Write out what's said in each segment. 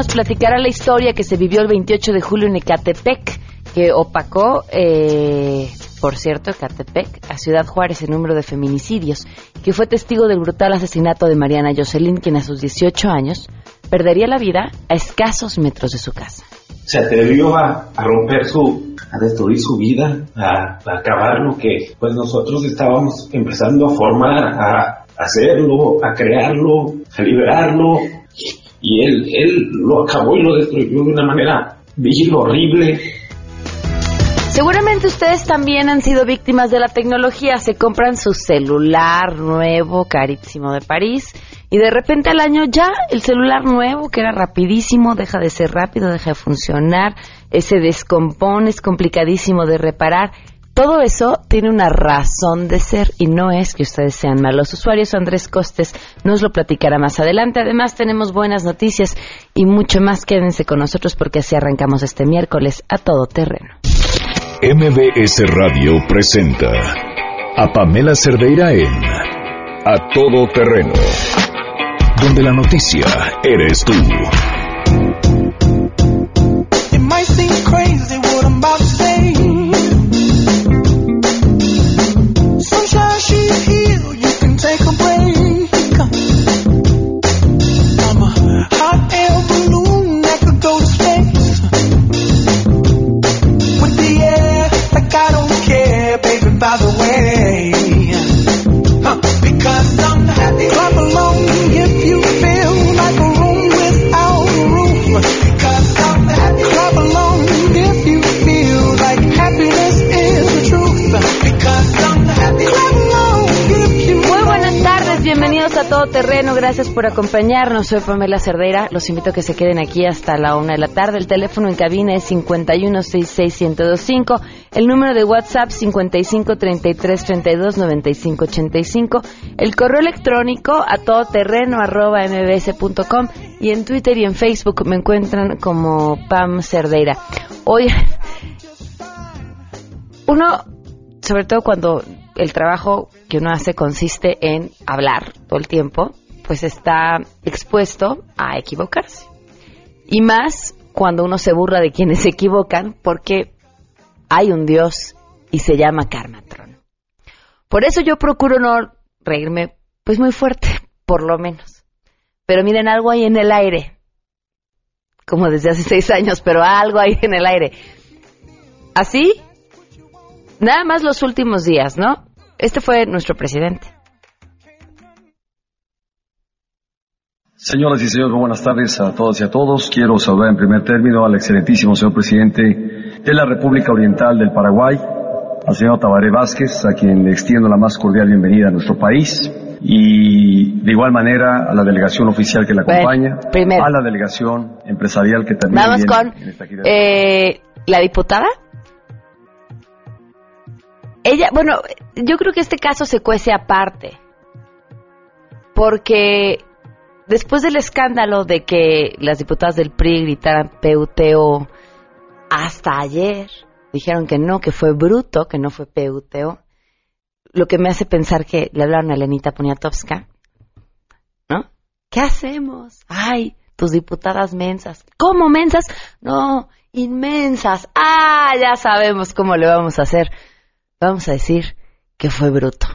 nos platicará la historia que se vivió el 28 de julio en Ecatepec, que opacó, eh, por cierto, Ecatepec, a Ciudad Juárez, el número de feminicidios, que fue testigo del brutal asesinato de Mariana Jocelyn, quien a sus 18 años perdería la vida a escasos metros de su casa. Se atrevió a, romper su, a destruir su vida, a, acabar lo que pues nosotros estábamos empezando a formar, a hacerlo, a crearlo, a liberarlo. Él, él lo acabó y lo destruyó de una manera vil, horrible. Seguramente ustedes también han sido víctimas de la tecnología. Se compran su celular nuevo, carísimo de París, y de repente al año ya el celular nuevo, que era rapidísimo, deja de ser rápido, deja de funcionar, eh, se descompone, es complicadísimo de reparar. Todo eso tiene una razón de ser y no es que ustedes sean malos usuarios. Andrés Costes nos lo platicará más adelante. Además, tenemos buenas noticias y mucho más. Quédense con nosotros porque así arrancamos este miércoles a todo terreno. MBS Radio presenta a Pamela Cerdeira en A Todo Terreno, donde la noticia eres tú. Por acompañarnos. Soy Pamela Cerdeira. Los invito a que se queden aquí hasta la una de la tarde. El teléfono en cabina es 5166125. El número de WhatsApp 5533329585. El correo electrónico a todoterreno arroba mbs.com. Y en Twitter y en Facebook me encuentran como Pam Cerdeira. Hoy, uno, sobre todo cuando el trabajo que uno hace consiste en hablar todo el tiempo, pues está expuesto a equivocarse. Y más cuando uno se burla de quienes se equivocan, porque hay un Dios y se llama Karmatron. Por eso yo procuro no reírme, pues muy fuerte, por lo menos. Pero miren, algo ahí en el aire, como desde hace seis años, pero algo ahí en el aire. Así, nada más los últimos días, ¿no? Este fue nuestro presidente. Señoras y señores, buenas tardes a todas y a todos. Quiero saludar en primer término al excelentísimo señor presidente de la República Oriental del Paraguay, al señor Tabaré Vázquez, a quien le extiendo la más cordial bienvenida a nuestro país. Y de igual manera a la delegación oficial que la acompaña, a la delegación empresarial que también Vamos con eh, la diputada ella, bueno, yo creo que este caso se cuece aparte. Porque después del escándalo de que las diputadas del PRI gritaran PUTO hasta ayer, dijeron que no, que fue bruto, que no fue PUTO, lo que me hace pensar que le hablaron a Lenita Poniatowska, ¿no? ¿Qué hacemos? Ay, tus diputadas mensas. ¿Cómo mensas? No, inmensas. Ah, ya sabemos cómo le vamos a hacer vamos a decir que fue bruto.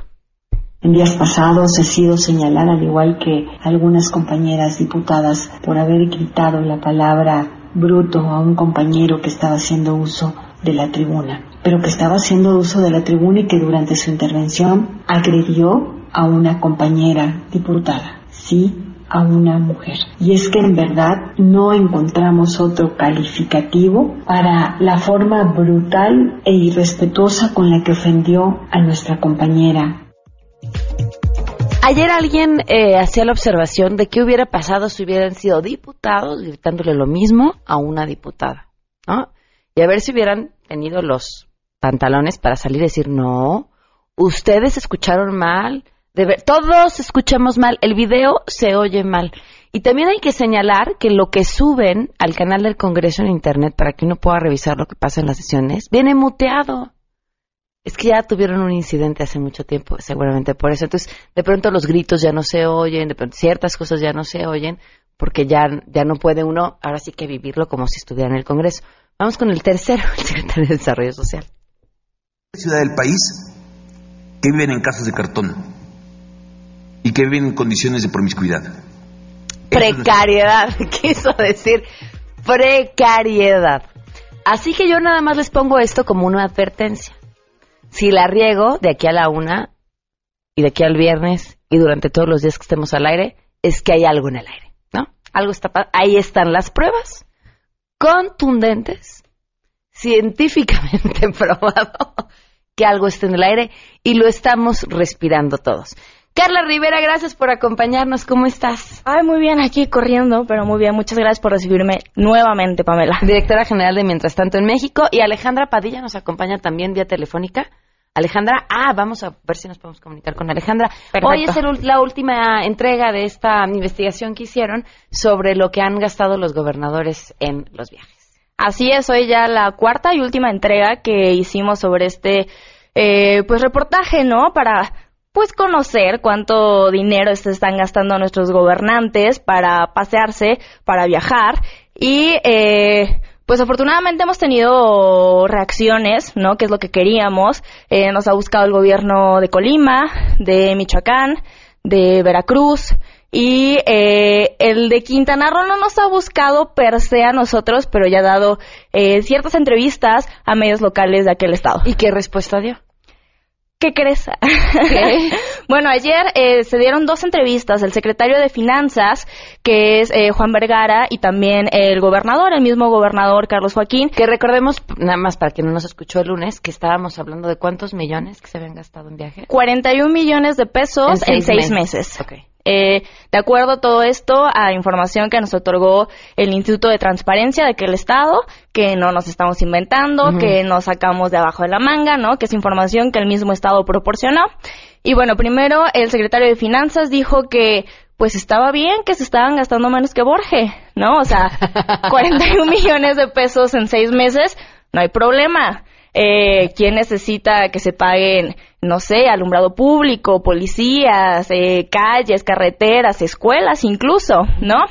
En días pasados he sido señalada, al igual que algunas compañeras diputadas, por haber gritado la palabra bruto a un compañero que estaba haciendo uso de la tribuna, pero que estaba haciendo uso de la tribuna y que durante su intervención agredió a una compañera diputada. Sí, a una mujer. Y es que en verdad no encontramos otro calificativo para la forma brutal e irrespetuosa con la que ofendió a nuestra compañera. Ayer alguien eh, hacía la observación de qué hubiera pasado si hubieran sido diputados gritándole lo mismo a una diputada, ¿no? Y a ver si hubieran tenido los pantalones para salir y decir, no, ustedes escucharon mal, todos escuchamos mal, el video se oye mal. Y también hay que señalar que lo que suben al canal del Congreso en Internet para que uno pueda revisar lo que pasa en las sesiones, viene muteado. Es que ya tuvieron un incidente hace mucho tiempo, seguramente por eso. Entonces, de pronto los gritos ya no se oyen, de pronto ciertas cosas ya no se oyen, porque ya, ya no puede uno, ahora sí que vivirlo como si estuviera en el Congreso. Vamos con el tercero, el secretario de Desarrollo Social. Ciudad del país que viven en casas de cartón y que viven en condiciones de promiscuidad. Precariedad, quiso decir precariedad. Así que yo nada más les pongo esto como una advertencia. Si la riego de aquí a la una y de aquí al viernes y durante todos los días que estemos al aire, es que hay algo en el aire, ¿no? Algo está ahí están las pruebas contundentes, científicamente probado que algo está en el aire y lo estamos respirando todos. Carla Rivera, gracias por acompañarnos. ¿Cómo estás? Ay, muy bien, aquí corriendo, pero muy bien. Muchas gracias por recibirme nuevamente, Pamela. Directora General de Mientras Tanto en México. Y Alejandra Padilla nos acompaña también vía telefónica. Alejandra, ah, vamos a ver si nos podemos comunicar con Alejandra. Hoy es la última entrega de esta investigación que hicieron sobre lo que han gastado los gobernadores en los viajes. Así es, hoy ya la cuarta y última entrega que hicimos sobre este eh, pues reportaje, ¿no? Para pues conocer cuánto dinero se están gastando nuestros gobernantes para pasearse, para viajar y eh, pues afortunadamente hemos tenido reacciones, ¿no? Que es lo que queríamos. Eh, nos ha buscado el gobierno de Colima, de Michoacán, de Veracruz y eh, el de Quintana Roo no nos ha buscado per se a nosotros, pero ya ha dado eh, ciertas entrevistas a medios locales de aquel estado. ¿Y qué respuesta dio? ¿Qué crees? bueno, ayer eh, se dieron dos entrevistas, el secretario de Finanzas, que es eh, Juan Vergara, y también el gobernador, el mismo gobernador Carlos Joaquín. Que recordemos, nada más para quien no nos escuchó el lunes, que estábamos hablando de cuántos millones que se habían gastado en viaje. 41 millones de pesos en seis, meses. Eh, de acuerdo a todo esto, a información que nos otorgó el Instituto de Transparencia de aquel Estado, que no nos estamos inventando, que nos sacamos de abajo de la manga, ¿no? Que es información que el mismo Estado proporcionó. Y bueno, primero el secretario de Finanzas dijo que pues estaba bien que se estaban gastando menos que Borge, ¿no? O sea, 41 millones de pesos en seis meses, no hay problema. Eh, ¿Quién necesita que se paguen no sé, alumbrado público, policías, eh, calles, carreteras, escuelas incluso, ¿no?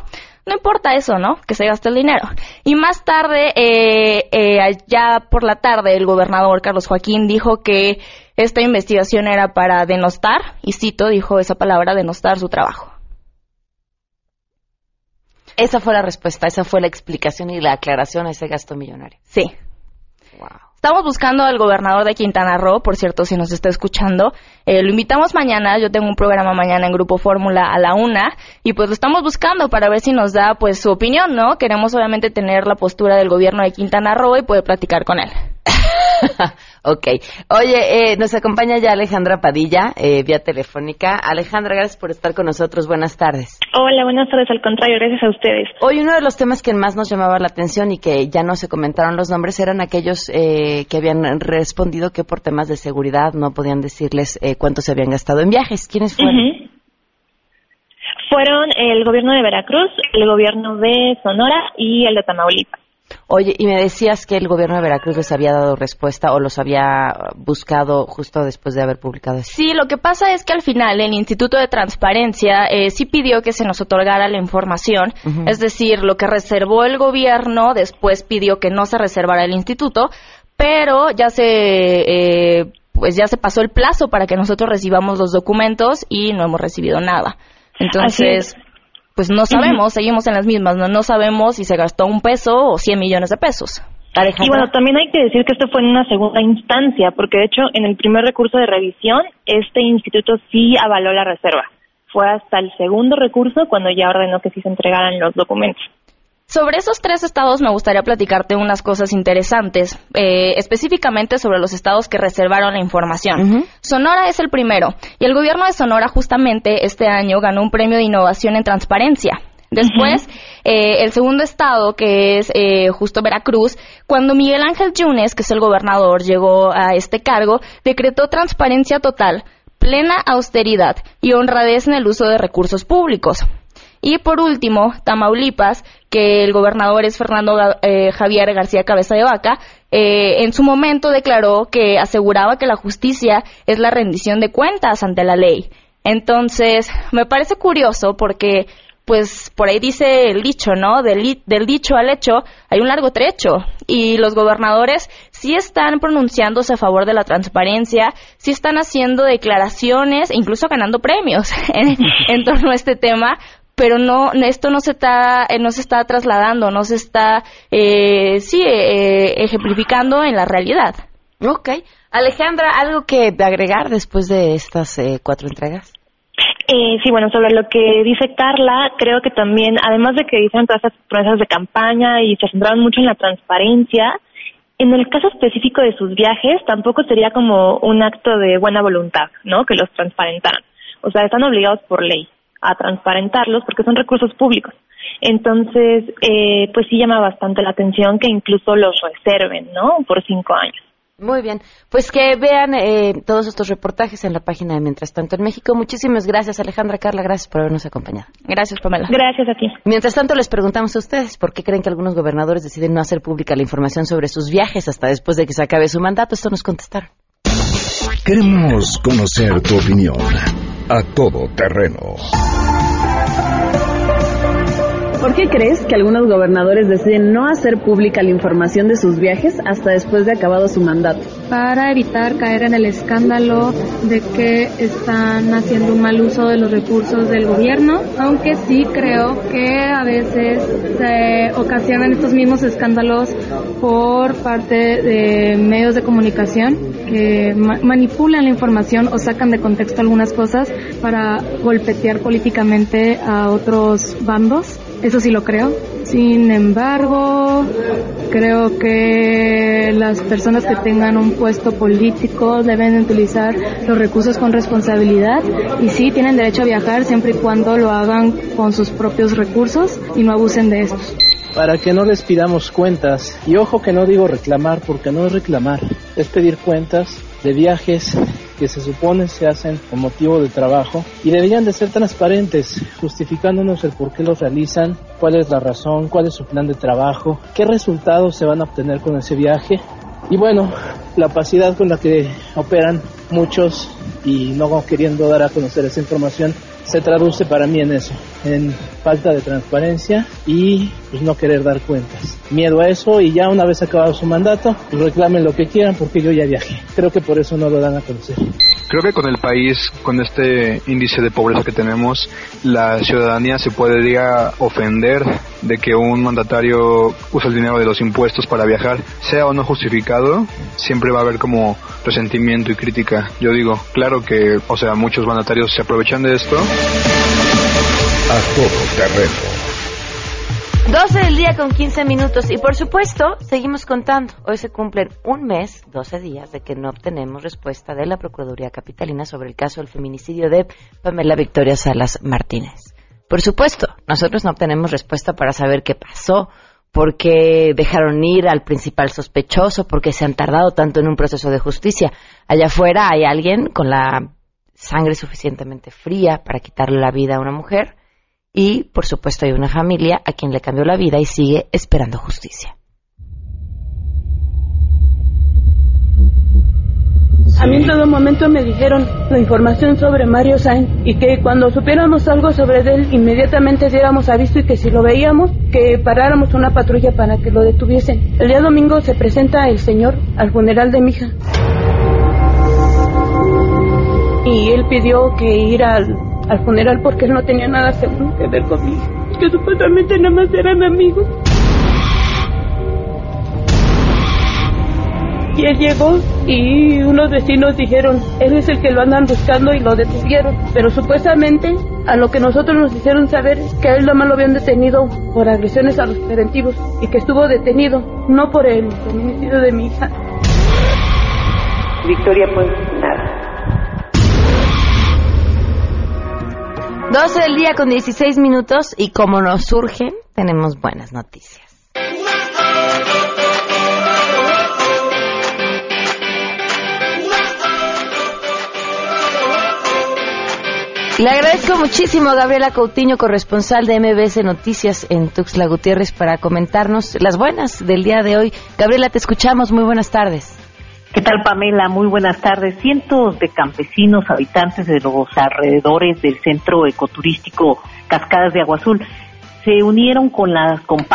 No importa eso, ¿no? Que se gaste el dinero. Y más tarde, eh, eh, ya por la tarde, el gobernador Carlos Joaquín dijo que esta investigación era para denostar, y cito, dijo esa palabra, denostar su trabajo. Esa fue la respuesta, esa fue la explicación y la aclaración a ese gasto millonario. Sí. Estamos buscando al gobernador de Quintana Roo, por cierto, si nos está escuchando. Eh, lo invitamos mañana, yo tengo un programa mañana en Grupo Fórmula a la una, y pues lo estamos buscando para ver si nos da pues su opinión, ¿no? Queremos obviamente tener la postura del gobierno de Quintana Roo y poder platicar con él. ok. Oye, eh, nos acompaña ya Alejandra Padilla, eh, vía telefónica. Alejandra, gracias por estar con nosotros. Buenas tardes. Hola, buenas tardes. Al contrario, gracias a ustedes. Hoy uno de los temas que más nos llamaba la atención y que ya no se comentaron los nombres eran aquellos eh, que habían respondido que por temas de seguridad no podían decirles cuánto se habían gastado en viajes. ¿Quiénes fueron? Fueron el gobierno de Veracruz, el gobierno de Sonora y el de Tamaulipas. Oye, y me decías que el gobierno de Veracruz les había dado respuesta o los había buscado justo después de haber publicado eso. Sí, lo que pasa es que al final el Instituto de Transparencia eh, sí pidió que se nos otorgara la información, es decir, lo que reservó el gobierno después pidió que no se reservara el instituto, pero ya se eh, pues ya se pasó el plazo para que nosotros recibamos los documentos y no hemos recibido nada. Entonces, pues no sabemos, seguimos en las mismas, ¿no? no sabemos si se gastó un peso o 100 millones de pesos. Y bueno, también hay que decir que esto fue en una segunda instancia, porque de hecho en el primer recurso de revisión, este instituto sí avaló la reserva. Fue hasta el segundo recurso cuando ya ordenó que sí se entregaran los documentos. Sobre esos tres estados me gustaría platicarte unas cosas interesantes, eh, específicamente sobre los estados que reservaron la información. Sonora es el primero, y el gobierno de Sonora justamente este año ganó un premio de innovación en transparencia. Después, eh, el segundo estado, que es eh, justo Veracruz, cuando Miguel Ángel Yunes, que es el gobernador, llegó a este cargo, decretó transparencia total, plena austeridad y honradez en el uso de recursos públicos. Y por último, Tamaulipas, que el gobernador es Fernando eh, Javier García Cabeza de Vaca, eh, en su momento declaró que aseguraba que la justicia es la rendición de cuentas ante la ley. Entonces, me parece curioso porque pues por ahí dice el dicho, ¿no? Del, del dicho al hecho hay un largo trecho y los gobernadores sí están pronunciándose a favor de la transparencia, sí están haciendo declaraciones, incluso ganando premios en, torno a este tema, pero no esto no se está eh, no se está trasladando no se está eh, sí eh, ejemplificando en la realidad Ok. Alejandra algo que agregar después de estas eh, cuatro entregas eh, sí, bueno, sobre lo que dice Carla, creo que también, además de que dicen todas esas promesas de campaña y se centraron mucho en la transparencia, en el caso específico de sus viajes, tampoco sería como un acto de buena voluntad, ¿no? Que los transparentaran. O sea, están obligados por ley a transparentarlos porque son recursos públicos. Entonces, eh, pues sí llama bastante la atención que incluso los reserven, ¿no? Por cinco años. Muy bien, pues que vean eh, todos estos reportajes en la página de Mientras tanto en México. Muchísimas gracias Alejandra Carla, gracias por habernos acompañado. Gracias Pamela. Gracias a ti. Mientras tanto les preguntamos a ustedes por qué creen que algunos gobernadores deciden no hacer pública la información sobre sus viajes hasta después de que se acabe su mandato. Esto nos contestaron. Queremos conocer tu opinión a todo terreno ¿Por qué crees que algunos gobernadores deciden no hacer pública la información de sus viajes hasta después de acabado su mandato? Para evitar caer en el escándalo de que están haciendo un mal uso de los recursos del gobierno, aunque sí creo que a veces se ocasionan estos mismos escándalos por parte de medios de comunicación que manipulan la información o sacan de contexto algunas cosas para golpetear políticamente a otros bandos. Eso sí lo creo. Sin embargo, creo que las personas que tengan un puesto político deben utilizar los recursos con responsabilidad y sí tienen derecho a viajar siempre y cuando lo hagan con sus propios recursos y no abusen de estos para que no les pidamos cuentas. Y ojo que no digo reclamar, porque no es reclamar, es pedir cuentas de viajes que se supone se hacen con motivo de trabajo y deberían de ser transparentes, justificándonos el por qué los realizan, cuál es la razón, cuál es su plan de trabajo, qué resultados se van a obtener con ese viaje. Y bueno, la opacidad con la que operan muchos y no queriendo dar a conocer esa información se traduce para mí en eso, en falta de transparencia y pues no querer dar cuentas. Miedo a eso y ya una vez acabado su mandato, pues reclamen lo que quieran porque yo ya viajé. Creo que por eso no lo dan a conocer. Creo que con el país, con este índice de pobreza que tenemos, la ciudadanía se podría ofender de que un mandatario use el dinero de los impuestos para viajar, sea o no justificado, siempre va a haber como resentimiento y crítica. Yo digo, claro que, o sea, muchos mandatarios se aprovechan de esto. A todo terreno 12 del día con 15 minutos y por supuesto seguimos contando. Hoy se cumplen un mes, 12 días de que no obtenemos respuesta de la Procuraduría Capitalina sobre el caso del feminicidio de Pamela Victoria Salas Martínez. Por supuesto, nosotros no obtenemos respuesta para saber qué pasó, por qué dejaron ir al principal sospechoso, por qué se han tardado tanto en un proceso de justicia. Allá afuera hay alguien con la sangre suficientemente fría para quitarle la vida a una mujer y, por supuesto, hay una familia a quien le cambió la vida y sigue esperando justicia. A mí en todo momento me dijeron la información sobre Mario Sainz y que cuando supiéramos algo sobre él inmediatamente diéramos aviso y que si lo veíamos que paráramos una patrulla para que lo detuviesen. El día domingo se presenta el señor al funeral de mi hija y él pidió que ir al al funeral porque él no tenía nada seguro que ver conmigo, que supuestamente nada más eran amigos. Y él llegó y unos vecinos dijeron, él es el que lo andan buscando y lo detuvieron. Pero supuestamente a lo que nosotros nos hicieron saber que a él nada más lo habían detenido por agresiones a los preventivos y que estuvo detenido, no por el feminicidio de mi hija. Victoria, pues 12 del día con 16 minutos y como nos surgen, tenemos buenas noticias. Le agradezco muchísimo a Gabriela Coutinho, corresponsal de MBS Noticias en Tuxtla Gutiérrez, para comentarnos las buenas del día de hoy. Gabriela, te escuchamos. Muy buenas tardes. ¿Qué tal, Pamela? Muy buenas tardes. Cientos de campesinos, habitantes de los alrededores del centro ecoturístico Cascadas de Agua Azul, se unieron con las con,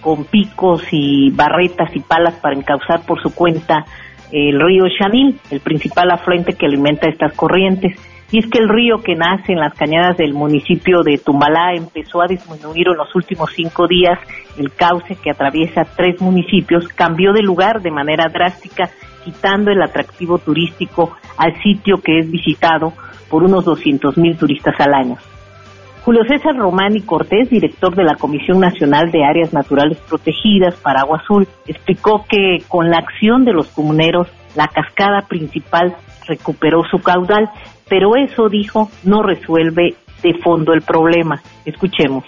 con picos y barretas y palas para encauzar por su cuenta el río Chanil, el principal afluente que alimenta estas corrientes. Y es que el río que nace en las cañadas del municipio de Tumbalá empezó a disminuir en los últimos cinco días. El cauce que atraviesa tres municipios cambió de lugar de manera drástica, quitando el atractivo turístico al sitio que es visitado por unos 200 mil turistas al año. Julio César Román Cortés, director de la Comisión Nacional de Áreas Naturales Protegidas para Agua Azul, explicó que con la acción de los comuneros, la cascada principal recuperó su caudal, pero eso, dijo, no resuelve de fondo el problema. Escuchemos.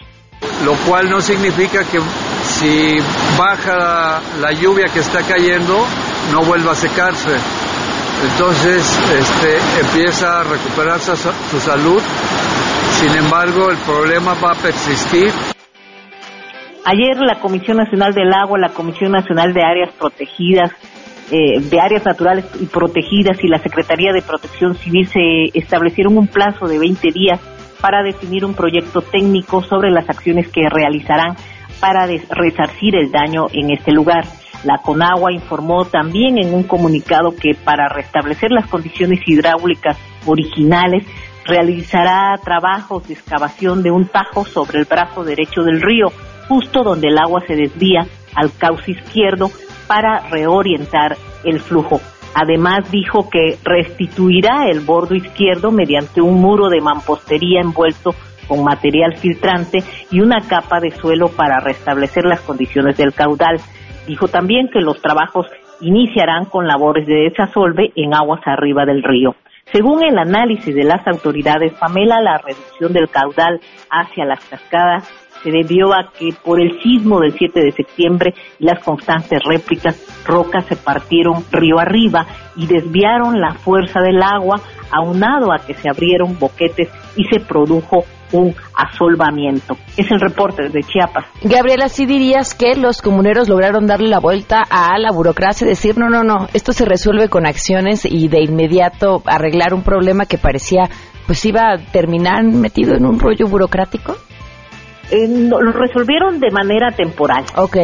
Lo cual no significa que si baja la lluvia que está cayendo, no vuelva a secarse. Entonces este, empieza a recuperar su, salud sin embargo, el problema va a persistir. Ayer la Comisión Nacional del Agua, la Comisión Nacional de Áreas Protegidas, eh, de Áreas Naturales y Protegidas y la Secretaría de Protección Civil se establecieron un plazo de 20 días para definir un proyecto técnico sobre las acciones que realizarán para resarcir el daño en este lugar. La Conagua informó también en un comunicado que para restablecer las condiciones hidráulicas originales realizará trabajos de excavación de un tajo sobre el brazo derecho del río, justo donde el agua se desvía al cauce izquierdo para reorientar el flujo. Además dijo que restituirá el bordo izquierdo mediante un muro de mampostería envuelto con material filtrante y una capa de suelo para restablecer las condiciones del caudal. Dijo también que los trabajos iniciarán con labores de desasolve en aguas arriba del río. Según el análisis de las autoridades, Pamela, la reducción del caudal hacia las cascadas se debió a que por el sismo del 7 de septiembre y las constantes réplicas, rocas se partieron río arriba y desviaron la fuerza del agua, aunado a que se abrieron boquetes y se produjo un asolvamiento. Es el reporte de Chiapas. Gabriela, ¿sí dirías que los comuneros lograron darle la vuelta a la burocracia y decir, no, no, no, esto se resuelve con acciones y de inmediato arreglar un problema que parecía pues iba a terminar metido en un rollo burocrático? Eh, lo resolvieron de manera temporal. Ok.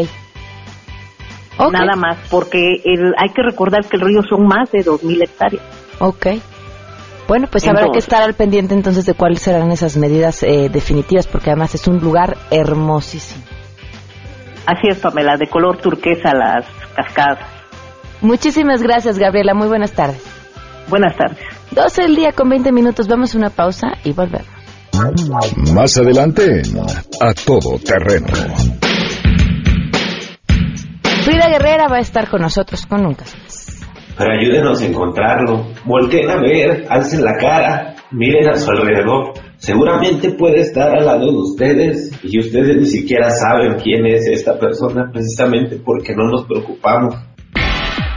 Nada más, porque el, hay que recordar que el río son más de 2.000 hectáreas. Ok. Bueno, pues habrá que estar al pendiente entonces de cuáles serán esas medidas eh, definitivas, porque además es un lugar hermosísimo. Así es, Pamela, de color turquesa las cascadas. Muchísimas gracias, Gabriela. Muy buenas tardes. Buenas tardes. 12 del día con 20 minutos. Vamos a una pausa y volvemos. Más adelante, a todo terreno. Frida Guerrera va a estar con nosotros con Nunca pero ayúdenos a encontrarlo. Volteen a ver, alcen la cara, miren a su alrededor. Seguramente puede estar al lado de ustedes y ustedes ni siquiera saben quién es esta persona precisamente porque no nos preocupamos.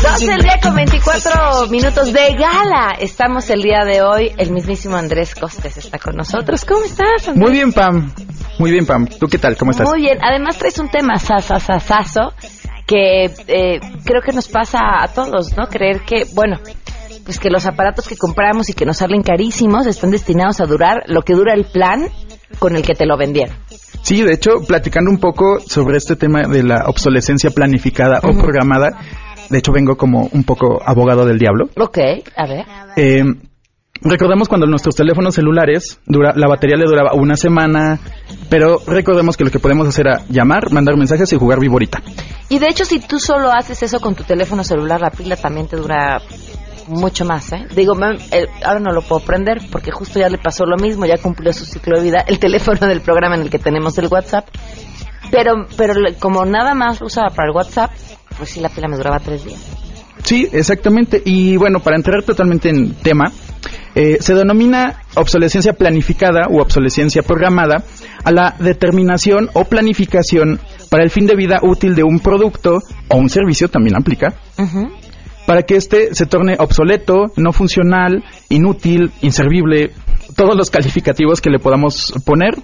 12 el día con 24 minutos de gala. Estamos el día de hoy, el mismísimo Andrés Costes está con nosotros. ¿Cómo estás? Andrés? Muy bien, Pam. Muy bien, Pam. ¿Tú qué tal? ¿Cómo estás? Muy bien. Además traes un tema sasasasazo que eh, creo que nos pasa a todos, ¿no? Creer que, bueno, pues que los aparatos que compramos y que nos salen carísimos están destinados a durar lo que dura el plan con el que te lo vendieron. Sí, de hecho, platicando un poco sobre este tema de la obsolescencia planificada o programada, de hecho vengo como un poco abogado del diablo. Ok, a ver. Eh, recordemos cuando nuestros teléfonos celulares, dura, la batería le duraba una semana, pero recordemos que lo que podemos hacer era llamar, mandar mensajes y jugar viborita. Y de hecho, si tú solo haces eso con tu teléfono celular, la pila también te dura mucho más, ¿eh? Digo, ahora no lo puedo prender porque justo ya le pasó lo mismo, ya cumplió su ciclo de vida el teléfono del programa en el que tenemos el WhatsApp. Pero, pero como nada más lo usaba para el WhatsApp, pues sí, la pila me duraba tres días. Sí, exactamente. Y bueno, para entrar totalmente en tema, Eh, se denomina obsolescencia planificada u obsolescencia programada a la determinación o planificación para el fin de vida útil de un producto o un servicio, también aplica, para que éste se torne obsoleto, no funcional, inútil, inservible, todos los calificativos que le podamos poner,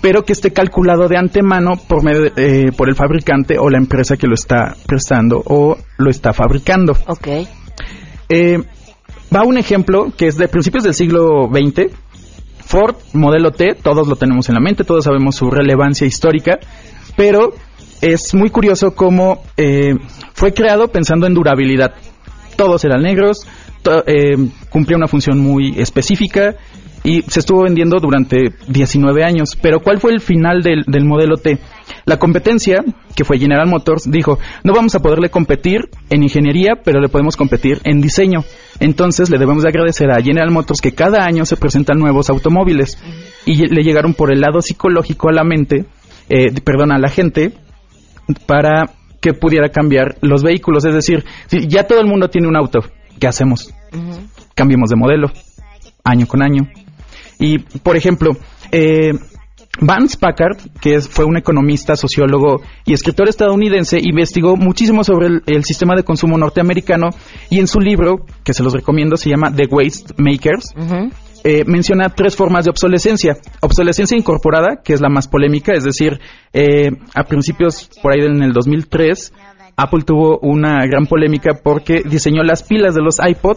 pero que esté calculado de antemano por, eh, por el fabricante o la empresa que lo está prestando o lo está fabricando. Ok. Eh, va un ejemplo que es de principios del siglo XX. Ford, modelo T, todos lo tenemos en la mente, todos sabemos su relevancia histórica, pero es muy curioso cómo eh, fue creado pensando en durabilidad. Todos eran negros, eh, cumplía una función muy específica y se estuvo vendiendo durante 19 años. Pero ¿cuál fue el final del, del, modelo T? La competencia, que fue General Motors, dijo, no vamos a poderle competir en ingeniería, pero le podemos competir en diseño. Entonces le debemos agradecer a General Motors que cada año se presentan nuevos automóviles y le llegaron por el lado psicológico a la mente, eh, perdón, a la gente, para que pudiera cambiar los vehículos. Es decir, si ya todo el mundo tiene un auto, ¿qué hacemos? Cambiemos de modelo, año con año. Y, por ejemplo, eh, Vance Packard, que fue un economista, sociólogo y escritor estadounidense, investigó muchísimo sobre el, sistema de consumo norteamericano y en su libro, que se los recomiendo, se llama The Waste Makers, eh, menciona tres formas de obsolescencia. Obsolescencia incorporada, que es la más polémica, es decir, eh, a principios, por ahí en el 2003, Apple tuvo una gran polémica porque diseñó las pilas de los iPod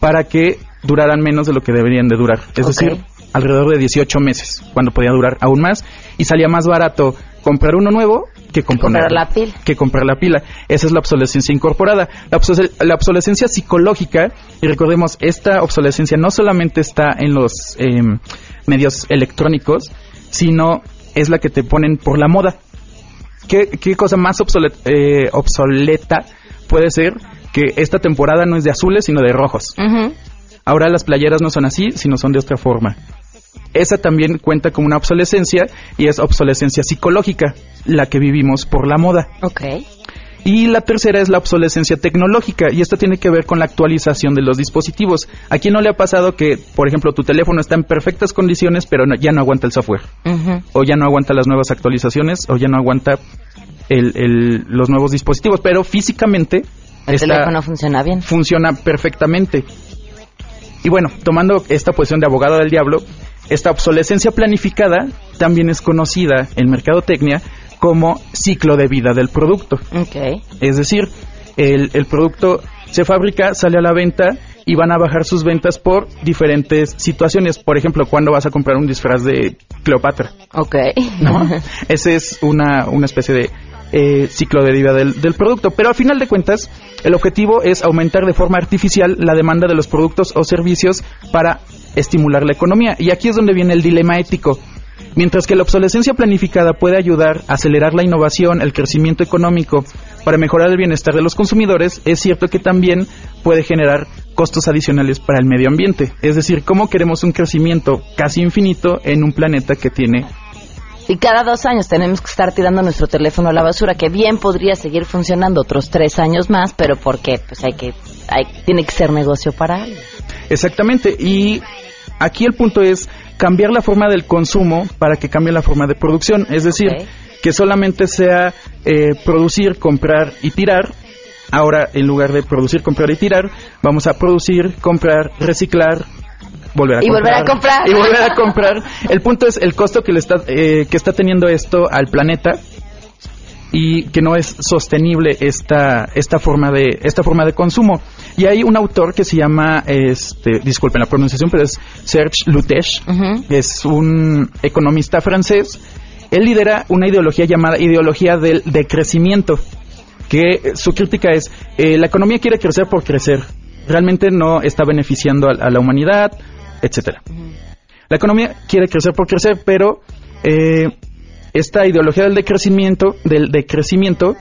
para que duraran menos de lo que deberían de durar. Es decir, alrededor de 18 meses, cuando podía durar aún más, y salía más barato comprar uno nuevo que comprar la pila. Que comprar la pila. Esa es la obsolescencia incorporada. La, obsolescencia psicológica, y recordemos, esta obsolescencia no solamente está en los em, medios electrónicos, sino es la que te ponen por la moda. ¿Qué, cosa más eh, obsoleta, puede ser que esta temporada no es de azules, sino de rojos? Ahora las playeras no son así, sino son de otra forma esa también cuenta como una obsolescencia y es obsolescencia psicológica, la que vivimos por la moda. Ok. Y la tercera es la obsolescencia tecnológica, y esto tiene que ver con la actualización de los dispositivos. ¿A quién no le ha pasado que, por ejemplo, tu teléfono está en perfectas condiciones, pero ya no aguanta el software? O ya no aguanta las nuevas actualizaciones, o ya no aguanta los nuevos dispositivos, pero físicamente... El teléfono funciona bien. Funciona perfectamente. Y bueno, tomando esta posición de abogado del diablo, esta obsolescencia planificada también es conocida en mercadotecnia como ciclo de vida del producto. Es decir, el, el producto se fabrica, sale a la venta y van a bajar sus ventas por diferentes situaciones. Por ejemplo, cuando vas a comprar un disfraz de Cleopatra. Ok. ¿No? Ese es una, una especie de eh, ciclo de vida del, del, producto. Pero al final de cuentas, el objetivo es aumentar de forma artificial la demanda de los productos o servicios para estimular la economía. Y aquí es donde viene el dilema ético. Mientras que la obsolescencia planificada puede ayudar a acelerar la innovación, el crecimiento económico, para mejorar el bienestar de los consumidores, es cierto que también puede generar costos adicionales para el medio ambiente. Es decir, ¿cómo queremos un crecimiento casi infinito en un planeta que tiene y cada dos años tenemos que estar tirando nuestro teléfono a la basura, que bien podría seguir funcionando otros tres años más, pero porque pues hay que, hay, tiene que ser negocio para. Exactamente. Y aquí el punto es cambiar la forma del consumo para que cambie la forma de producción. Es decir, que solamente sea eh, producir, comprar y tirar. Ahora, en lugar de producir, comprar y tirar, vamos a producir, comprar, reciclar, volver a y comprar. volver a comprar. Y volver a comprar. El punto es el costo que le está, eh, que está teniendo esto al planeta y que no es sostenible esta esta forma de esta forma de consumo y hay un autor que se llama este disculpen la pronunciación pero es Serge Lutèche es un economista francés. Él lidera una ideología llamada ideología del decrecimiento que su crítica es eh, la economía quiere crecer por crecer. Realmente no está beneficiando a la humanidad etcétera. La economía quiere crecer por crecer, pero eh, esta ideología del decrecimiento, del decrecimiento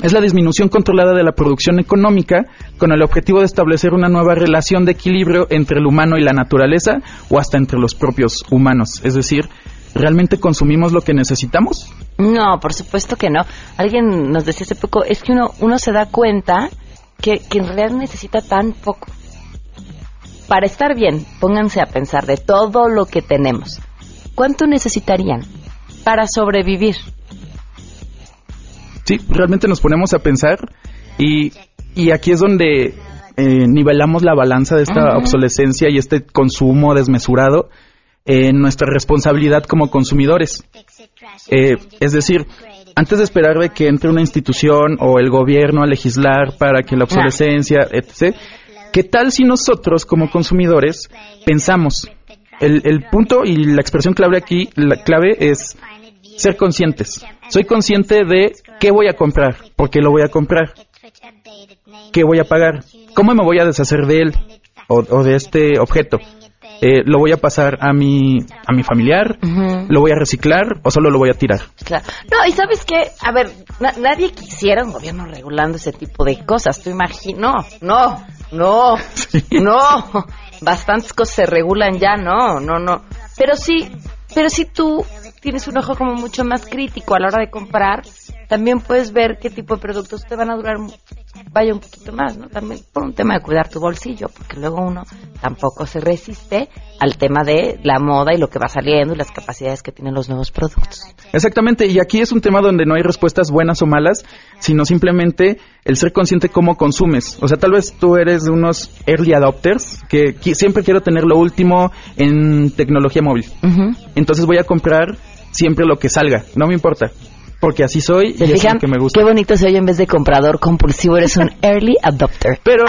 es la disminución controlada de la producción económica con el objetivo de establecer una nueva relación de equilibrio entre el humano y la naturaleza o hasta entre los propios humanos. Es decir, ¿realmente consumimos lo que necesitamos? No, por supuesto que no. Alguien nos decía hace poco, es que uno, uno se da cuenta que, que en realidad necesita tan poco para estar bien, pónganse a pensar de todo lo que tenemos. ¿Cuánto necesitarían para sobrevivir? Sí, realmente nos ponemos a pensar y, y aquí es donde eh, nivelamos la balanza de esta obsolescencia y este consumo desmesurado en nuestra responsabilidad como consumidores. Eh, es decir, antes de esperar de que entre una institución o el gobierno a legislar para que la obsolescencia, etc., ¿qué tal si nosotros como consumidores pensamos? El, el punto y la expresión clave aquí, la clave es ser conscientes. Soy consciente de qué voy a comprar, por qué lo voy a comprar, qué voy a pagar, cómo me voy a deshacer de él o, de este objeto. Eh, lo voy a pasar a mi a mi familiar, lo voy a reciclar o solo lo voy a tirar. Claro. No, y sabes qué, a ver, nadie quisiera un gobierno regulando ese tipo de cosas. Tú imagino, no, no, no. Bastantes cosas se regulan ya, no, no, no. Pero sí, pero si tú tienes un ojo como mucho más crítico a la hora de comprar, también puedes ver qué tipo de productos te van a durar, vaya un poquito más, ¿no? También por un tema de cuidar tu bolsillo, porque luego uno tampoco se resiste al tema de la moda y lo que va saliendo y las capacidades que tienen los nuevos productos. Exactamente, y aquí es un tema donde no hay respuestas buenas o malas, sino simplemente el ser consciente cómo consumes. O sea, tal vez tú eres de unos early adopters, que siempre quiero tener lo último en tecnología móvil. Entonces voy a comprar siempre lo que salga, no me importa. Porque así soy y es lo que me gusta. Qué bonito soy en vez de comprador compulsivo, eres un early adopter. Pero,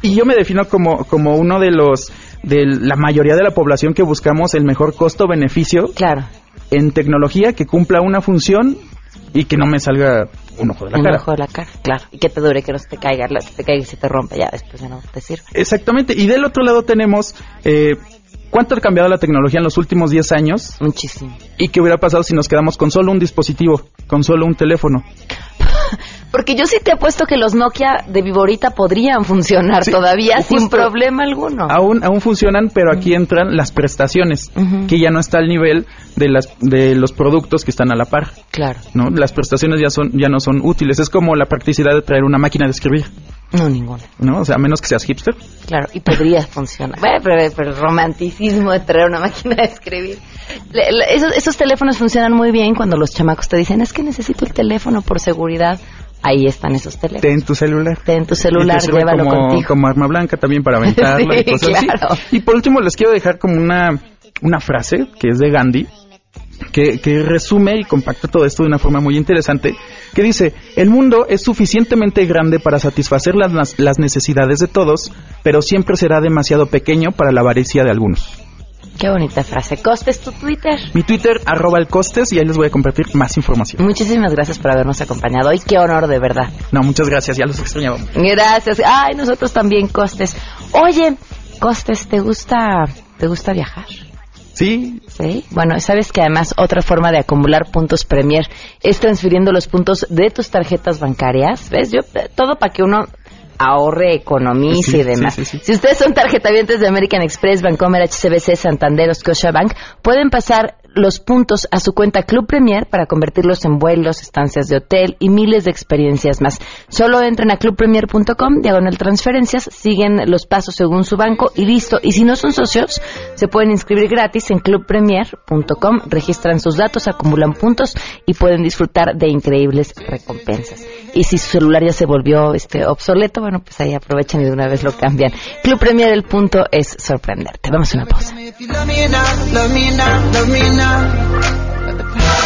y yo me defino como, como uno de los, de la mayoría de la población que buscamos el mejor costo-beneficio. Claro. En tecnología que cumpla una función y que no me salga un ojo de la un cara. ojo de la cara, claro. Y que te dure, que no se te caiga, que te caiga y se te rompe, ya después ya no te sirve. Exactamente. Y del otro lado tenemos eh, ¿Cuánto ha cambiado la tecnología en los últimos 10 años? Muchísimo. ¿Y qué hubiera pasado si nos quedamos con solo un dispositivo, con solo un teléfono? Porque yo sí te apuesto que los Nokia de Viborita podrían funcionar todavía sin problema alguno. Aún, aún funcionan, pero aquí entran las prestaciones, que ya no está al nivel de las de los productos que están a la par. Claro. ¿no? Las prestaciones ya son ya no son útiles. Es como la practicidad de traer una máquina de escribir. No, ninguna. ¿No? O sea, a menos que seas hipster. Claro, y podría funcionar. pero, el romanticismo de traer una máquina de escribir. esos, esos teléfonos funcionan muy bien cuando los chamacos te dicen, es que necesito el teléfono por seguridad. Ahí están esos teléfonos. Ten tu celular. Ten tu celular, llévalo como, contigo. Como arma blanca también para aventarlo y cosas claro. así. Y por último les quiero dejar como una, una frase que es de Gandhi, que, que, resume y compacta todo esto de una forma muy interesante, que dice, el mundo es suficientemente grande para satisfacer las, las necesidades de todos, pero siempre será demasiado pequeño para la avaricia de algunos. Qué bonita frase. ¿Costes tu Twitter? Mi Twitter, arroba el costes, y ahí les voy a compartir más información. Muchísimas gracias por habernos acompañado hoy. Qué honor, de verdad. No, muchas gracias, ya los extrañábamos. Gracias. Ay, nosotros también, Costes. Oye, Costes, ¿te gusta, te gusta viajar? Sí. Sí. Bueno, sabes que además otra forma de acumular puntos Premier es transfiriendo los puntos de tus tarjetas bancarias. ¿Ves? Yo, todo para que uno ahorre, economice y demás. Sí, sí, sí. Si ustedes son tarjetavientes de American Express, Bancomer, HCBC, Santander o Scotiabank, pueden pasar los puntos a su cuenta Club Premier para convertirlos en vuelos, estancias de hotel y miles de experiencias más. Solo entren a clubpremier.com, diagonal transferencias, siguen los pasos según su banco y listo. Y si no son socios, se pueden inscribir gratis en clubpremier.com, registran sus datos, acumulan puntos y pueden disfrutar de increíbles recompensas. Y si su celular ya se volvió este obsoleto, bueno, pues ahí aprovechan y de una vez lo cambian. Club Premier, el punto es sorprenderte. Vamos a una pausa.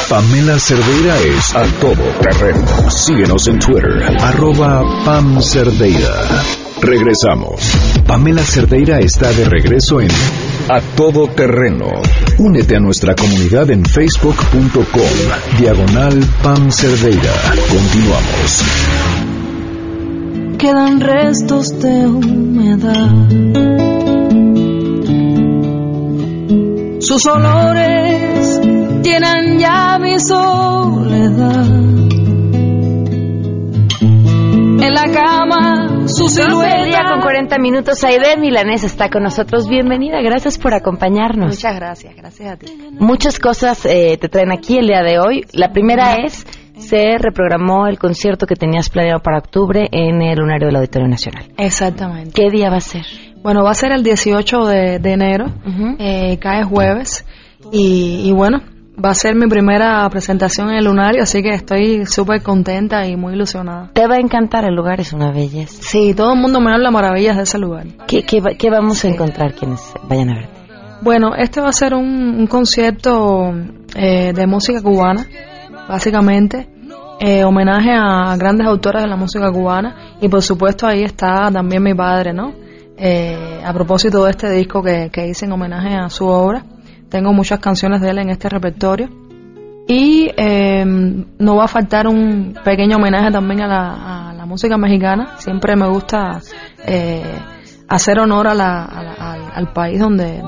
Pamela Cerdeira es a todo terreno. Síguenos en Twitter, arroba Pam Cerdeira. Regresamos. Pamela Cerdeira está de regreso en A Todo Terreno. Únete a nuestra comunidad en facebook.com, diagonal Pam Cerdeira. Continuamos. Quedan restos de humedad. Sus olores llenan ya mi soledad. En la cama, su silueta. día con 40 minutos, Aide Milanés está con nosotros. Bienvenida, gracias por acompañarnos. Muchas gracias, gracias a ti. Muchas cosas eh, te traen aquí el día de hoy. La primera es, se reprogramó el concierto que tenías planeado para octubre en el Lunario del Auditorio Nacional. Exactamente. ¿Qué día va a ser? Bueno, va a ser el 18 de, enero, eh, cae jueves, y, bueno, va a ser mi primera presentación en el Lunario, así que estoy súper contenta y muy ilusionada. Te va a encantar, el lugar es una belleza. Sí, todo el mundo me habla maravillas de ese lugar. ¿Qué, qué, vamos a encontrar quienes vayan a ver? Bueno, este va a ser un, concierto eh, de música cubana, básicamente. Eh, homenaje a grandes autores de la música cubana y por supuesto ahí está también mi padre, ¿no? Eh, a propósito de este disco que, hice en homenaje a su obra. Tengo muchas canciones de él en este repertorio. Y em, no va a faltar un pequeño homenaje también a la, música mexicana. Siempre me gusta eh, hacer honor a la, al, país donde,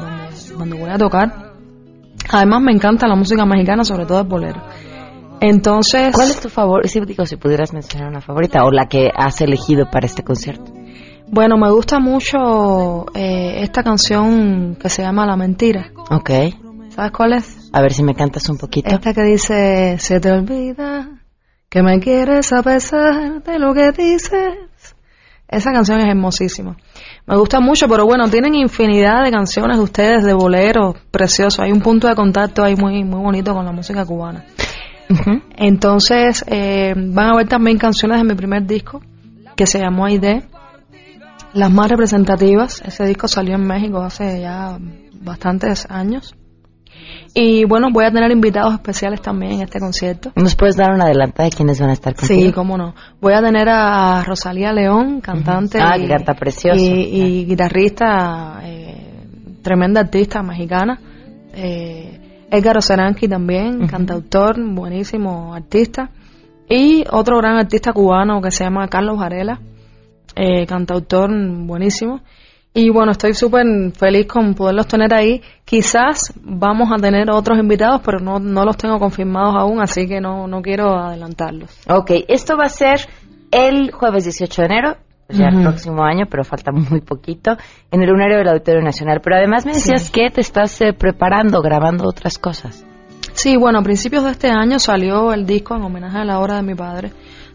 donde, voy a tocar. Además me encanta la música mexicana, sobre todo el bolero. Entonces... ¿Cuál es tu favorita? Si, si pudieras mencionar una favorita o la que has elegido para este concierto. Bueno, me gusta mucho eh, esta canción que se llama La Mentira. Ok. ¿Sabes cuál es? A ver si me cantas un poquito. Esta que dice, se te olvida que me quieres a pesar de lo que dices. Esa canción es hermosísima. Me gusta mucho, pero bueno, tienen infinidad de canciones de ustedes, de boleros, preciosos. Hay un punto de contacto ahí muy, muy bonito con la música cubana. Entonces, eh, van a ver también canciones de mi primer disco, que se llamó Aide las más representativas. Ese disco salió en México hace ya bastantes años. Y bueno, voy a tener invitados especiales también en este concierto. ¿Nos puedes dar una adelantada de quiénes van a estar contigo? Sí, cómo no. Voy a tener a Rosalía León, cantante ah, y, canta. Y, guitarrista, eh, tremenda artista mexicana. Eh, Edgar Oseranqui también, cantautor, buenísimo artista. Y otro gran artista cubano que se llama Carlos Varela eh, cantautor buenísimo. Y bueno, estoy súper feliz con poderlos tener ahí. Quizás vamos a tener otros invitados, pero no, no los tengo confirmados aún, así que no, no quiero adelantarlos. Ok, esto va a ser el jueves 18 de enero, ya el próximo año, pero falta muy poquito, en el lunario del Auditorio Nacional. Pero además me decías que te estás eh, preparando, grabando otras cosas. Sí, bueno, a principios de este año salió el disco en homenaje a la obra de mi padre,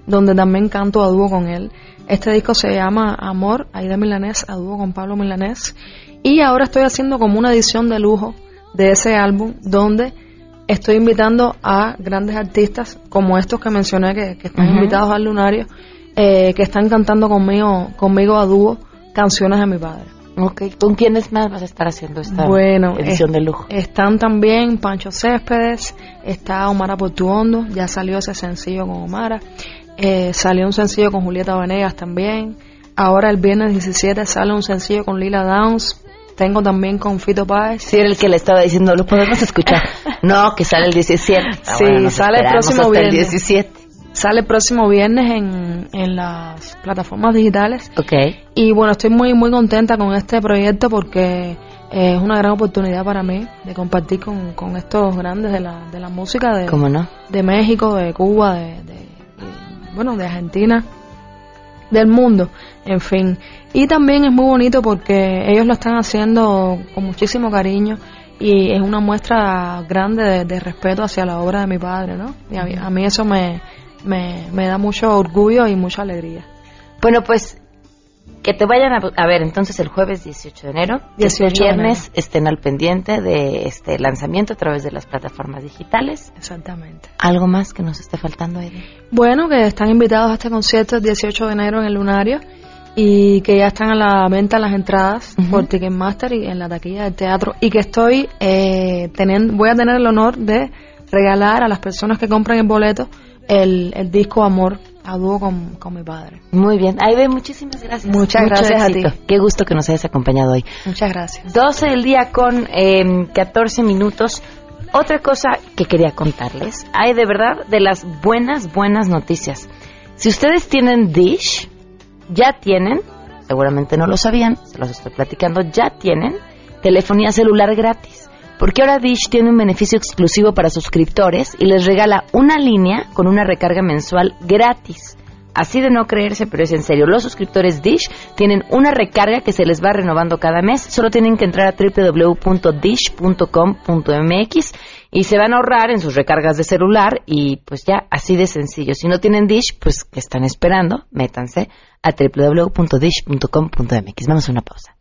donde también canto a dúo con él. Este disco se llama Amor, Aida Milanés, a dúo con Pablo Milanés. Y ahora estoy haciendo como una edición de lujo de ese álbum donde estoy invitando a grandes artistas como estos que mencioné que, están invitados al Lunario, eh, que están cantando conmigo, conmigo a dúo canciones de mi padre. Okay. ¿Con quiénes más vas a estar haciendo esta edición de lujo? Están también Pancho Céspedes, está Omar Portuondo, ya salió ese sencillo con Omara, eh, salió un sencillo con Julieta Venegas también. Ahora el viernes 17 sale un sencillo con Lila Downs. Tengo también con Fito Páez. Sí, era el que le estaba diciendo, lo podemos escuchar. no, que sale el 17. Ah, sí, sale el próximo viernes. El 17. Sale el próximo viernes en, en las plataformas digitales. Ok. Y bueno, estoy muy, muy contenta con este proyecto porque es una gran oportunidad para mí de compartir con, con estos grandes de la, de la música de, no? de México, de Cuba, de bueno, de Argentina, del mundo, en fin. Y también es muy bonito porque ellos lo están haciendo con muchísimo cariño y es una muestra grande de, respeto hacia la obra de mi padre, ¿no? Y a, mí eso me, me, me da mucho orgullo y mucha alegría. Bueno, pues que te vayan a, ver entonces el jueves 18 de enero. 18 este viernes estén al pendiente de este lanzamiento a través de las plataformas digitales. Exactamente. ¿Algo más que nos esté faltando, Eddie? Bueno, que están invitados a este concierto el 18 de enero en el Lunario y que ya están a la venta las entradas por Ticketmaster y en la taquilla del teatro y que estoy eh, teniendo, voy a tener el honor de regalar a las personas que compran el boleto el, el disco Amor a dúo con, con, mi padre. Muy bien. Aide, muchísimas gracias. Muchas gracias a ti. Qué gusto que nos hayas acompañado hoy. Muchas gracias. 12 del día con eh, 14 minutos. Otra cosa que quería contarles. Hay de verdad de las buenas, buenas noticias. Si ustedes tienen Dish, ya tienen, seguramente no lo sabían, se los estoy platicando, ya tienen telefonía celular gratis porque ahora Dish tiene un beneficio exclusivo para suscriptores y les regala una línea con una recarga mensual gratis. Así de no creerse, pero es en serio. Los suscriptores Dish tienen una recarga que se les va renovando cada mes. Solo tienen que entrar a www.dish.com.mx y se van a ahorrar en sus recargas de celular y pues ya así de sencillo. Si no tienen Dish, pues que están esperando, métanse a www.dish.com.mx. Vamos a una pausa.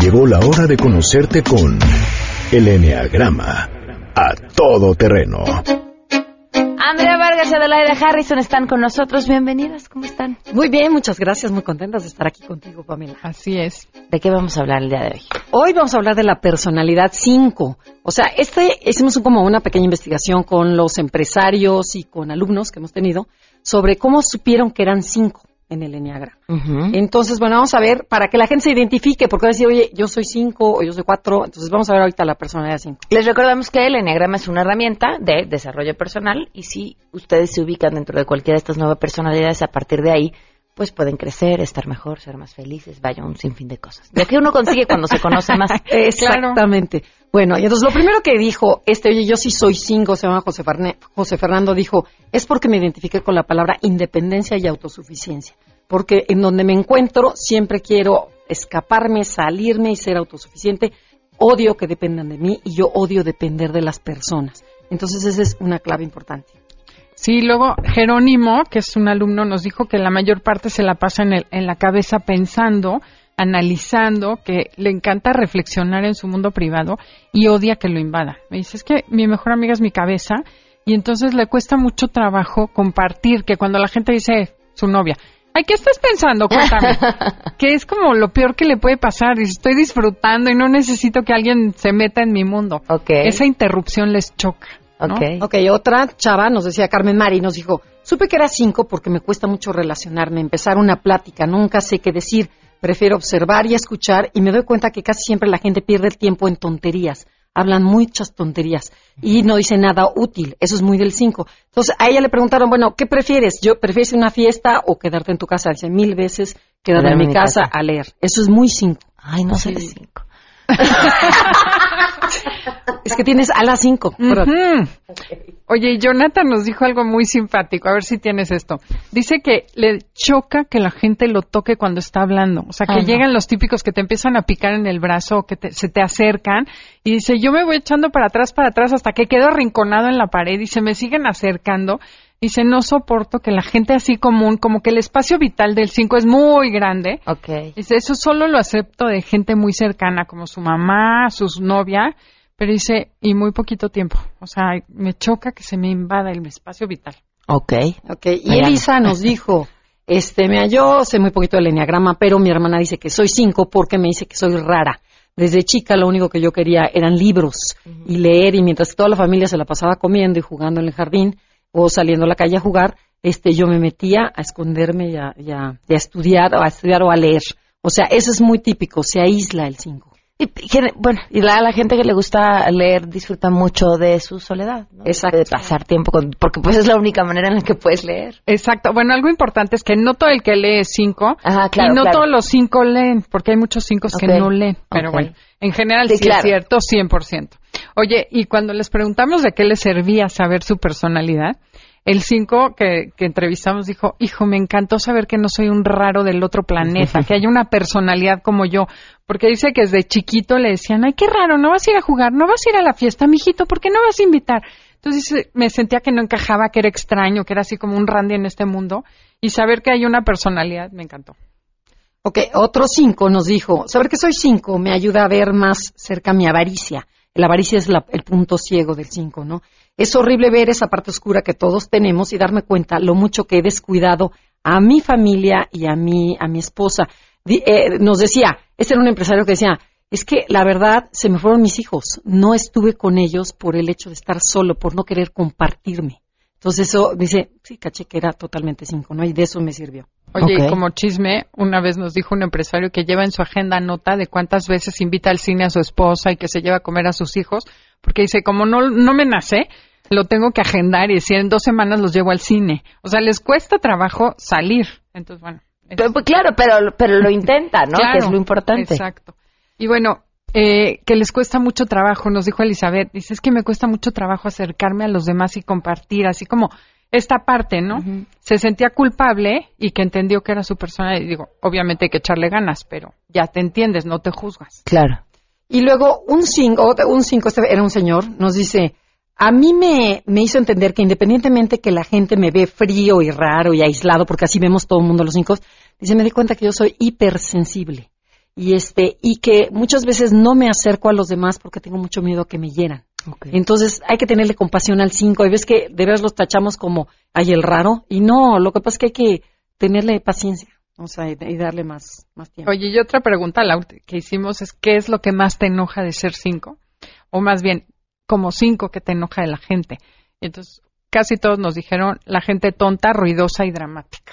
Llegó la hora de conocerte con el Enneagrama. A Todo Terreno. Andrea Vargas y Adelaida Harrison están con nosotros. Bienvenidas, ¿cómo están? Muy bien, muchas gracias, muy contentas de estar aquí contigo, Pamela. Así es. ¿De qué vamos a hablar el día de hoy? Hoy vamos a hablar de la personalidad 5. O sea, este hicimos como una pequeña investigación con los empresarios y con alumnos que hemos tenido sobre cómo supieron que eran 5 en el Enneagrama. Entonces, bueno, vamos a ver, para que la gente se identifique, porque va a decir, oye, yo soy 5 o yo soy 4, entonces vamos a ver ahorita la personalidad 5. Les recordamos que el Enneagrama es una herramienta de desarrollo personal y si ustedes se ubican dentro de cualquiera de estas nuevas personalidades, a partir de ahí, pues pueden crecer, estar mejor, ser más felices, vaya, un sinfín de cosas. Lo que uno consigue cuando se conoce más. Exactamente. Bueno, y entonces lo primero que dijo, este, oye, yo sí soy 5, se llama José, José Fernando, dijo, es porque me identifiqué con la palabra independencia y autosuficiencia. Porque en donde me encuentro siempre quiero escaparme, salirme y ser autosuficiente. Odio que dependan de mí y yo odio depender de las personas. Entonces esa es una clave importante. Sí, luego Jerónimo, que es un alumno, nos dijo que la mayor parte se la pasa en, el, en la cabeza pensando, analizando, que le encanta reflexionar en su mundo privado y odia que lo invada. Me dice, es que mi mejor amiga es mi cabeza y entonces le cuesta mucho trabajo compartir, que cuando la gente dice su novia, ay, ¿qué estás pensando? Cuéntame. que es como lo peor que le puede pasar. Y estoy disfrutando y no necesito que alguien se meta en mi mundo. Esa interrupción les choca. ¿No? ok, otra chava nos decía Carmen Mari, nos dijo, supe que era cinco porque me cuesta mucho relacionarme, empezar una plática, nunca sé qué decir, prefiero observar y escuchar y me doy cuenta que casi siempre la gente pierde el tiempo en tonterías hablan muchas tonterías y no dicen nada útil. Eso es muy del 5. Entonces, a ella le preguntaron, bueno, ¿qué prefieres? ¿Yo prefieres una fiesta o quedarte en tu casa? Dice, mil veces quedarme en mi casa, a leer. Eso es muy 5. Ay, no sé de 5. es que tienes a las 5. Oye, Jonathan nos dijo algo muy simpático. A ver si tienes esto. Dice que le choca que la gente lo toque cuando está hablando. O sea, que llegan los típicos que te empiezan a picar en el brazo que se te acercan. Y dice, yo me voy echando para atrás, para atrás, hasta que quedo arrinconado en la pared y se me siguen acercando. Dice, no soporto que la gente así común, como que el espacio vital del 5 es muy grande. Ok. Dice, eso solo lo acepto de gente muy cercana, como su mamá, su novia pero dice, y muy poquito tiempo. O sea, me choca que se me invada el espacio vital. Ok. Ok. Y Elisa nos dijo, este, me yo sé muy poquito del enneagrama, pero mi hermana dice que soy cinco porque me dice que soy rara. Desde chica lo único que yo quería eran libros y leer y mientras toda la familia se la pasaba comiendo y jugando en el jardín o saliendo a la calle a jugar, este, yo me metía a esconderme y a, y estudiar, a estudiar o a leer. O sea, eso es muy típico, se aísla el cinco. Y, bueno, y la, la gente que le gusta leer disfruta mucho de su soledad, ¿no? Exacto. De pasar tiempo con, porque pues es la única manera en la que puedes leer. Exacto. Bueno, algo importante es que no todo el que lee es cinco Ajá, claro, y no claro. todos los cinco leen, porque hay muchos cinco que no leen. Pero bueno, en general Sí, sí, claro. es cierto, 100%. Oye, y cuando les preguntamos de qué les servía saber su personalidad, el 5 que, que entrevistamos dijo, hijo, me encantó saber que no soy un raro del otro planeta, que hay una personalidad como yo, porque dice que desde chiquito le decían, ay, qué raro, no vas a ir a jugar, no vas a ir a la fiesta, mijito, ¿por qué no vas a invitar? Entonces me sentía que no encajaba, que era extraño, que era así como un randy en este mundo, y saber que hay una personalidad me encantó. Ok, otro cinco nos dijo, saber que soy cinco me ayuda a ver más cerca mi avaricia. La avaricia es la- el punto ciego del cinco, ¿no? Es horrible ver esa parte oscura que todos tenemos y darme cuenta lo mucho que he descuidado a mi familia y a mi, a mi esposa. Di- eh, nos decía, este era un empresario que decía, es que la verdad se me fueron mis hijos, no estuve con ellos por el hecho de estar solo, por no querer compartirme. Entonces eso dice, sí, caché que era totalmente cinco, ¿no? Y de eso me sirvió. Oye, y como chisme, una vez nos dijo un empresario que lleva en su agenda nota de cuántas veces invita al cine a su esposa y que se lleva a comer a sus hijos, porque dice, como no, no me nace, lo tengo que agendar y si en dos semanas los llevo al cine. O sea, les cuesta trabajo salir. Entonces, bueno. pues, claro, pero, pero lo intenta, ¿no? Claro, que es lo importante. Exacto. Y bueno, eh, que les cuesta mucho trabajo, nos dijo Elizabeth, dice, es que me cuesta mucho trabajo acercarme a los demás y compartir, así como esta parte, ¿no? Se sentía culpable y que entendió que era su persona y digo, obviamente hay que echarle ganas, pero ya te entiendes, no te juzgas. Claro. Y luego un cinco, un cinco, este era un señor, nos dice, a mí me, me hizo entender que independientemente que la gente me ve frío y raro y aislado, porque así vemos todo el mundo los cinco, dice, me di cuenta que yo soy hipersensible y este y que muchas veces no me acerco a los demás porque tengo mucho miedo a que me hieran. Entonces hay que tenerle compasión al cinco. Y ves que de veras los tachamos como hay el raro y no, lo que pasa es que hay que tenerle paciencia. O sea, y, darle más, más tiempo. Oye, y otra pregunta la que hicimos es, ¿qué es lo que más te enoja de ser cinco? O más bien, como cinco que te enoja de la gente. Entonces, casi todos nos dijeron la gente tonta, ruidosa y dramática.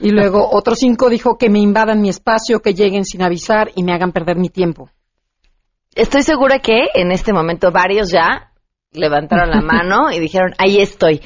Y luego otro cinco dijo que me invadan mi espacio, que lleguen sin avisar y me hagan perder mi tiempo. Estoy segura que en este momento varios ya levantaron la mano y dijeron, ahí estoy.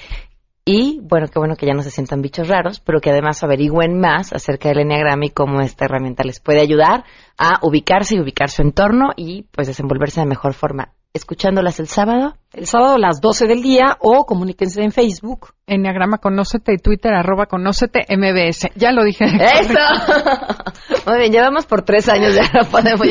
Y bueno, qué bueno que ya no se sientan bichos raros, pero que además averigüen más acerca del Enneagrama y cómo esta herramienta les puede ayudar a ubicarse y ubicar su entorno y pues desenvolverse de mejor forma escuchándolas el sábado. El sábado a las 12 del día o comuníquense en Facebook. Enneagrama Conócete y Twitter arroba Conócete MBS. Ya lo dije. ¡Eso! Muy bien, llevamos por tres años, ya no podemos.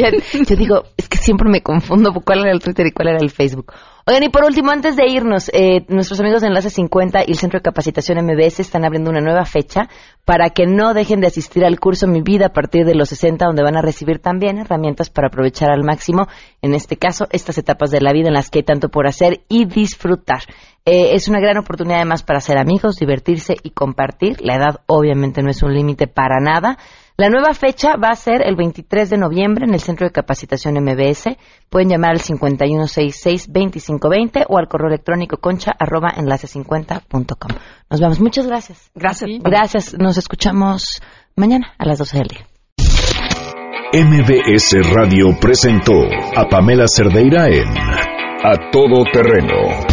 yo digo, es que siempre me confundo cuál era el Twitter y cuál era el Facebook. Oigan, y por último, antes de irnos, eh, nuestros amigos de Enlace 50 y el Centro de Capacitación MBS están abriendo una nueva fecha para que no dejen de asistir al curso Mi Vida a partir de los 60, donde van a recibir también herramientas para aprovechar al máximo, en este caso, estas etapas de la vida en las que hay tanto por hacer y disfrutar. Eh, es una gran oportunidad además para ser amigos, divertirse y compartir. La edad obviamente no es un límite para nada. La nueva fecha va a ser el 23 de noviembre en el Centro de Capacitación MBS. Pueden llamar al 5166-2520 o al correo electrónico concha arroba enlace50.com. Nos vemos. Muchas gracias. Gracias. Gracias. Nos escuchamos mañana a las 12 del día. MBS Radio presentó a Pamela Cerdeira en A Todo Terreno.